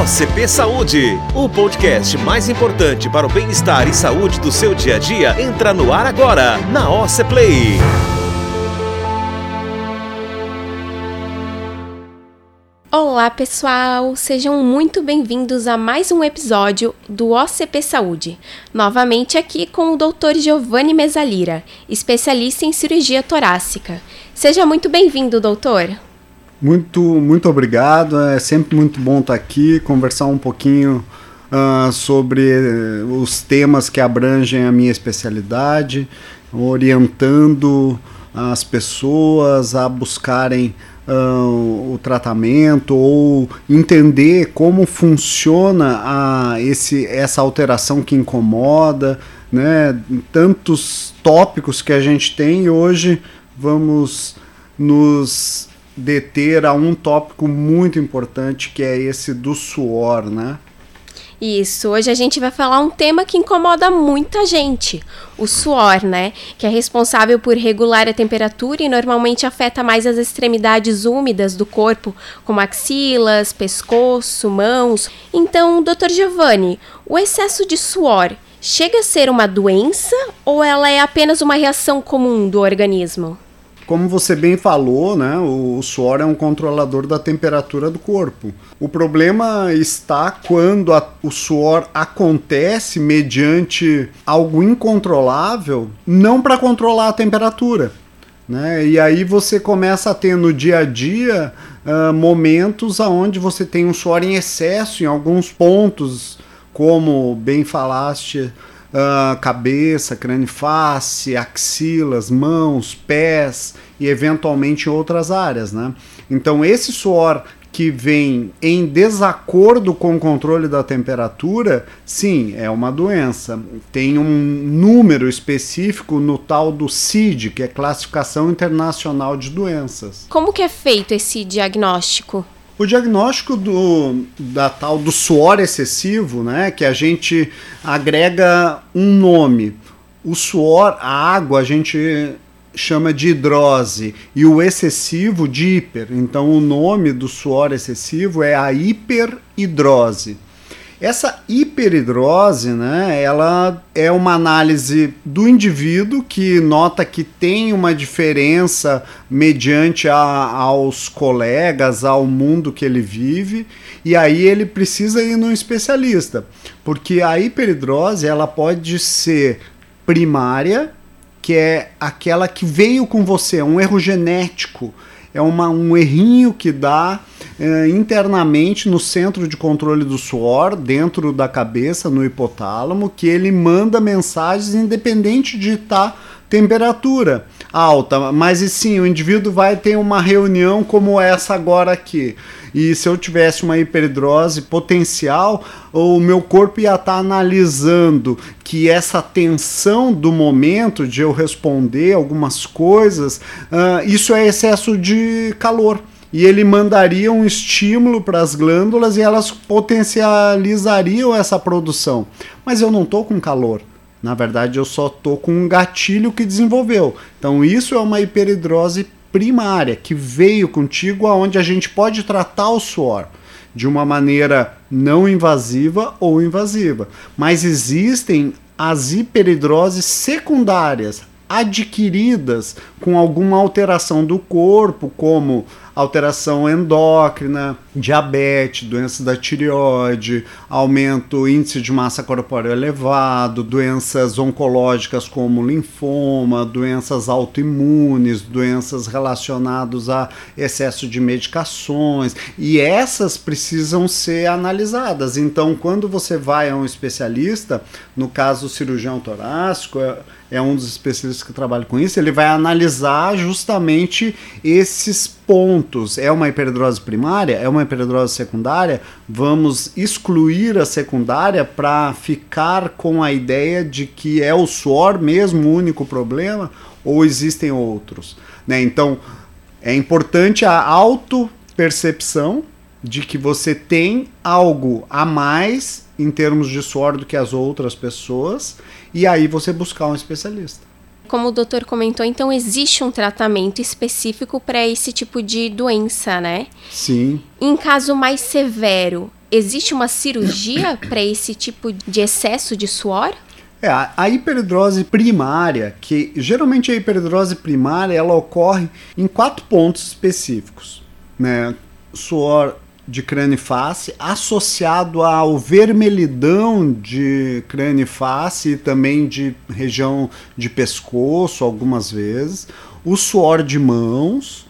OCP Saúde, o podcast mais importante para o bem-estar e saúde do seu dia a dia, entra no ar agora, na OC Play. Olá, pessoal! Sejam muito bem-vindos a mais um episódio do OCP Saúde. Novamente aqui com o Dr. Giovanni Mesalira, especialista em cirurgia torácica. Seja muito bem-vindo, doutor. Muito, muito obrigado. É sempre muito bom estar aqui, conversar um pouquinho uh, sobre os temas que abrangem a minha especialidade, orientando as pessoas a buscarem uh, o tratamento ou entender como funciona a, esse, essa alteração que incomoda, né? Tantos tópicos que a gente tem hoje vamos nos deter a um tópico muito importante que é esse do suor, né? Isso, hoje a gente vai falar um tema que incomoda muita gente, o suor, né? Que é responsável por regular a temperatura e normalmente afeta mais as extremidades úmidas do corpo, como axilas, pescoço, mãos. Então, Dr. Giovanni, o excesso de suor chega a ser uma doença ou ela é apenas uma reação comum do organismo? Como você bem falou, né, o, suor é um controlador da temperatura do corpo. O problema está quando a, o suor acontece mediante algo incontrolável, não para controlar a temperatura. Né? E aí você começa a ter no dia a dia uh, momentos onde você tem um suor em excesso em alguns pontos, como bem falaste, uh, cabeça, face, axilas, mãos, pés e eventualmente outras áreas, né? Então esse suor que vem em desacordo com o controle da temperatura, sim, é uma doença. Tem um número específico no tal do CID, que é Classificação Internacional de Doenças. Como que é feito esse diagnóstico? O diagnóstico do, da tal do suor excessivo, né, que a gente agrega um nome. O suor, a água, a gente chama de hidrose e o excessivo de hiper. Então o nome do suor excessivo é a hiperidrose. Essa hiperidrose, né, ela é uma análise do indivíduo que nota que tem uma diferença mediante a, aos colegas, ao mundo que ele vive, e aí ele precisa ir num especialista, porque a hiperidrose ela pode ser primária, que é aquela que veio com você, um erro genético, é uma, um errinho que dá é, internamente no centro de controle do suor, dentro da cabeça, no hipotálamo, que ele manda mensagens independente de estar tá temperatura alta. Mas e sim, o indivíduo vai ter uma reunião como essa agora aqui. E se eu tivesse uma hiperidrose potencial, o meu corpo ia estar tá analisando que essa tensão do momento de eu responder algumas coisas, uh, isso é excesso de calor e ele mandaria um estímulo para as glândulas e elas potencializariam essa produção. Mas eu não estou com calor. Na verdade, eu só estou com um gatilho que desenvolveu. Então, isso é uma hiperidrose primária que veio contigo, aonde a gente pode tratar o suor de uma maneira não invasiva ou invasiva. Mas existem as hiperidroses secundárias, adquiridas com alguma alteração do corpo, como alteração endócrina, diabetes, doenças da tireoide, aumento índice de massa corpórea elevado, doenças oncológicas como linfoma, doenças autoimunes, doenças relacionadas a excesso de medicações, e essas precisam ser analisadas. Então, quando você vai a um especialista, no caso o cirurgião torácico, é, é um dos especialistas que trabalha com isso, ele vai analisar justamente esses pontos. É uma hiperidrose primária? É uma hiperidrose secundária? Vamos excluir a secundária para ficar com a ideia de que é o suor mesmo o único problema ou existem outros? Né? Então, é importante a auto-percepção de que você tem algo a mais em termos de suor do que as outras pessoas e aí você buscar um especialista. Como o doutor comentou, então existe um tratamento específico para esse tipo de doença, né? Sim. Em caso mais severo, existe uma cirurgia para esse tipo de excesso de suor? É, a hiperidrose primária, que geralmente a hiperidrose primária ela ocorre em quatro pontos específicos, né? Suor de crânio e face, associado ao vermelhidão de crânio e face e também de região de pescoço algumas vezes, o suor de mãos,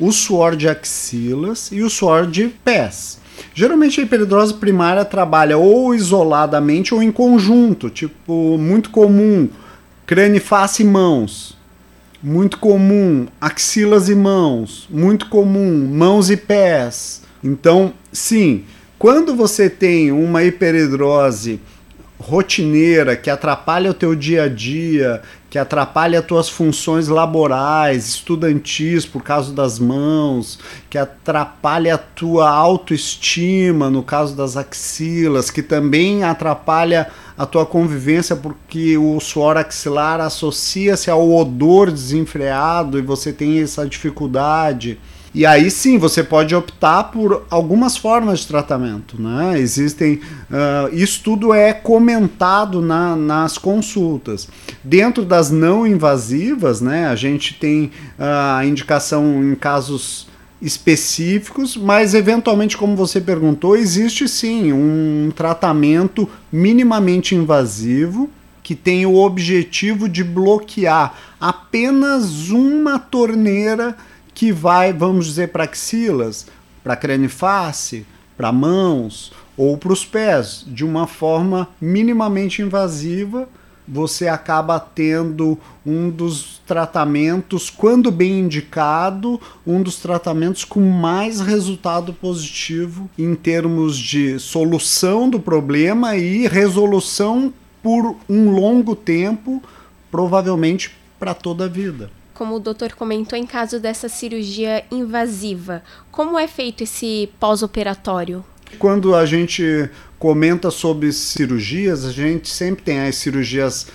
o suor de axilas e o suor de pés. Geralmente a hiperidrose primária trabalha ou isoladamente ou em conjunto, tipo, muito comum, crânio, face e mãos. Muito comum, axilas e mãos. Muito comum, mãos e pés então, sim, quando você tem uma hiperidrose rotineira que atrapalha o teu dia a dia, que atrapalha as tuas funções laborais, estudantis por causa das mãos, que atrapalha a tua autoestima no caso das axilas, que também atrapalha a tua convivência porque o suor axilar associa-se ao odor desenfreado e você tem essa dificuldade e aí sim você pode optar por algumas formas de tratamento. Né? Existem. Uh, isso tudo é comentado na, nas consultas. Dentro das não invasivas, né, a gente tem uh, a indicação em casos específicos, mas eventualmente, como você perguntou, existe sim um tratamento minimamente invasivo que tem o objetivo de bloquear apenas uma torneira que vai, vamos dizer, para axilas, para craniface, para mãos ou para os pés, de uma forma minimamente invasiva, você acaba tendo um dos tratamentos, quando bem indicado, um dos tratamentos com mais resultado positivo em termos de solução do problema e resolução por um longo tempo, provavelmente para toda a vida como o doutor comentou, em caso dessa cirurgia invasiva, como é feito esse pós-operatório? Quando a gente comenta sobre cirurgias, a gente sempre tem as cirurgias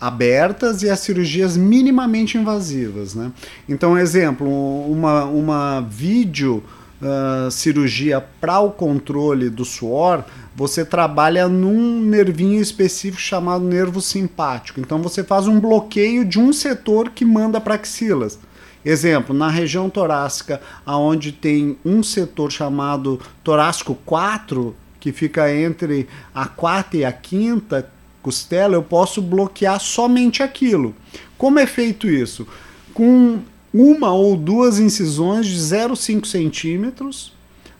abertas e as cirurgias minimamente invasivas. Né? Então, exemplo, uma, uma vídeo uh, cirurgia para o controle do suor, você trabalha num nervinho específico chamado nervo simpático. Então você faz um bloqueio de um setor que manda para axilas. Exemplo, na região torácica, aonde tem um setor chamado torácico 4, que fica entre a quarta e a quinta costela, eu posso bloquear somente aquilo. Como é feito isso? Com uma ou duas incisões de 0,5 centímetros.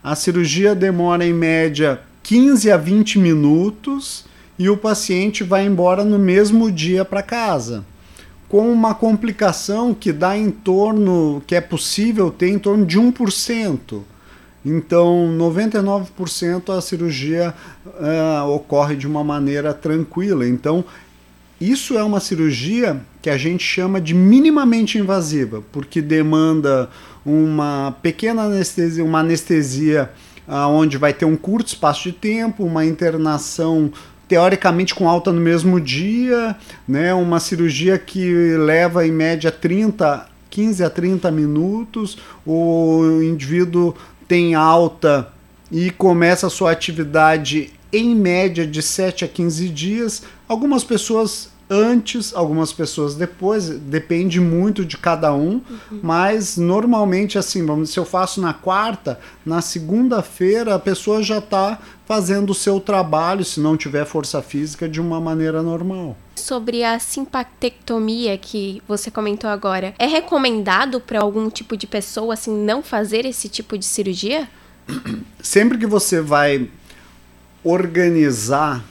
A cirurgia demora em média 15 a 20 minutos e o paciente vai embora no mesmo dia para casa. Com uma complicação que dá em torno, que é possível ter em torno de 1%. Então, 99% a cirurgia uh, ocorre de uma maneira tranquila. Então, isso é uma cirurgia que a gente chama de minimamente invasiva, porque demanda uma pequena anestesia, uma anestesia onde vai ter um curto espaço de tempo, uma internação teoricamente com alta no mesmo dia, né, uma cirurgia que leva em média 30, 15 a 30 minutos, o indivíduo tem alta e começa a sua atividade em média de 7 a 15 dias. Algumas pessoas antes, algumas pessoas depois, depende muito de cada um, uhum. mas normalmente assim, vamos dizer, se eu faço na quarta, na segunda-feira a pessoa já está fazendo o seu trabalho, se não tiver força física, de uma maneira normal. Sobre a simpatectomia que você comentou agora, é recomendado para algum tipo de pessoa assim não fazer esse tipo de cirurgia? Sempre que você vai organizar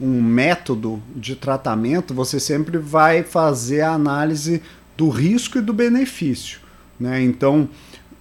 um método de tratamento, você sempre vai fazer a análise do risco e do benefício. Né? Então,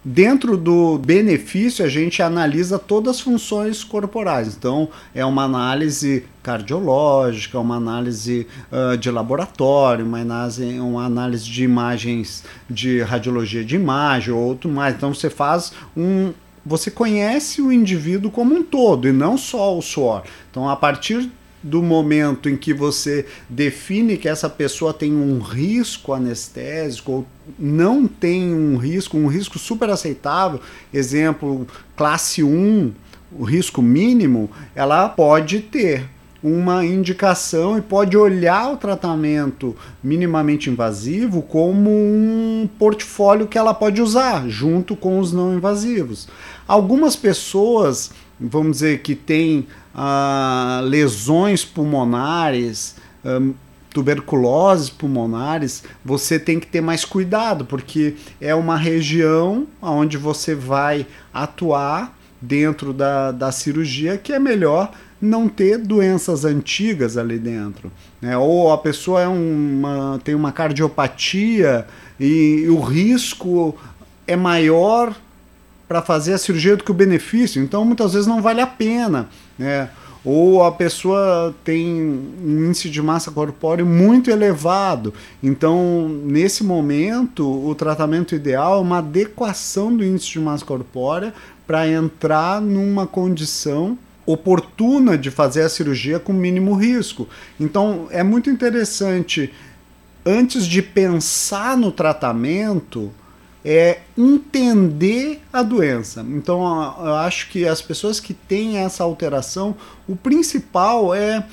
dentro do benefício, a gente analisa todas as funções corporais. Então, é uma análise cardiológica, uma análise uh, de laboratório, uma análise, uma análise de imagens de radiologia de imagem, ou outro mais. Então, você faz um. Você conhece o indivíduo como um todo e não só o suor. Então, a partir do momento em que você define que essa pessoa tem um risco anestésico ou não tem um risco, um risco super aceitável, exemplo, classe 1, o risco mínimo, ela pode ter uma indicação e pode olhar o tratamento minimamente invasivo como um portfólio que ela pode usar junto com os não invasivos. Algumas pessoas, vamos dizer, que têm ah, lesões pulmonares, um, tuberculoses pulmonares, você tem que ter mais cuidado, porque é uma região onde você vai atuar dentro da, da cirurgia que é melhor não ter doenças antigas ali dentro. Né? Ou a pessoa é uma, tem uma cardiopatia e, e o risco é maior para fazer a cirurgia do que o benefício, então muitas vezes não vale a pena. Né? Ou a pessoa tem um índice de massa corpórea muito elevado. Então, nesse momento, o tratamento ideal é uma adequação do índice de massa corpórea para entrar numa condição oportuna de fazer a cirurgia com mínimo risco. Então, é muito interessante, antes de pensar no tratamento, é entender a doença. Então, eu acho que as pessoas que têm essa alteração, o principal é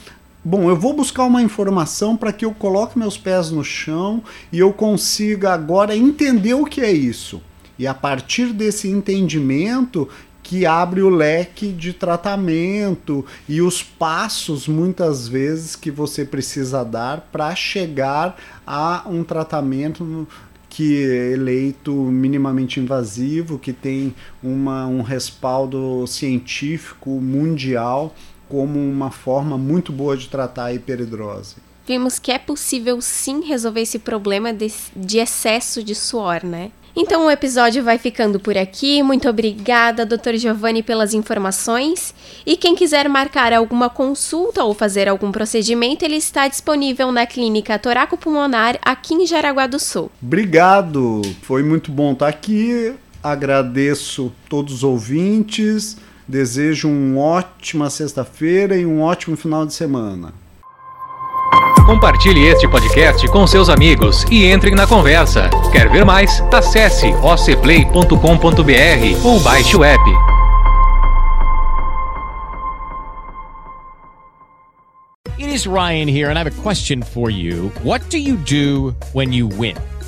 bom, eu vou buscar uma informação para que eu coloque meus pés no chão e eu consiga agora entender o que é isso. E a partir desse entendimento que abre o leque de tratamento e os passos muitas vezes que você precisa dar para chegar a um tratamento que é eleito minimamente invasivo, que tem uma, um respaldo científico mundial como uma forma muito boa de tratar a hiperidrose. Vimos que é possível sim resolver esse problema de, de excesso de suor, né? Então o episódio vai ficando por aqui. Muito obrigada, Dr. Giovanni, pelas informações. E quem quiser marcar alguma consulta ou fazer algum procedimento, ele está disponível na Clínica Toraco Pulmonar aqui em Jaraguá do Sul. Obrigado. Foi muito bom estar aqui. Agradeço todos os ouvintes. Desejo uma ótima sexta-feira e um ótimo final de semana. Compartilhe este podcast com seus amigos e entre na conversa. Quer ver mais? Acesse ocplay.com.br ou baixe o app. It is Ryan here and I have a question for you. What do you do when you win?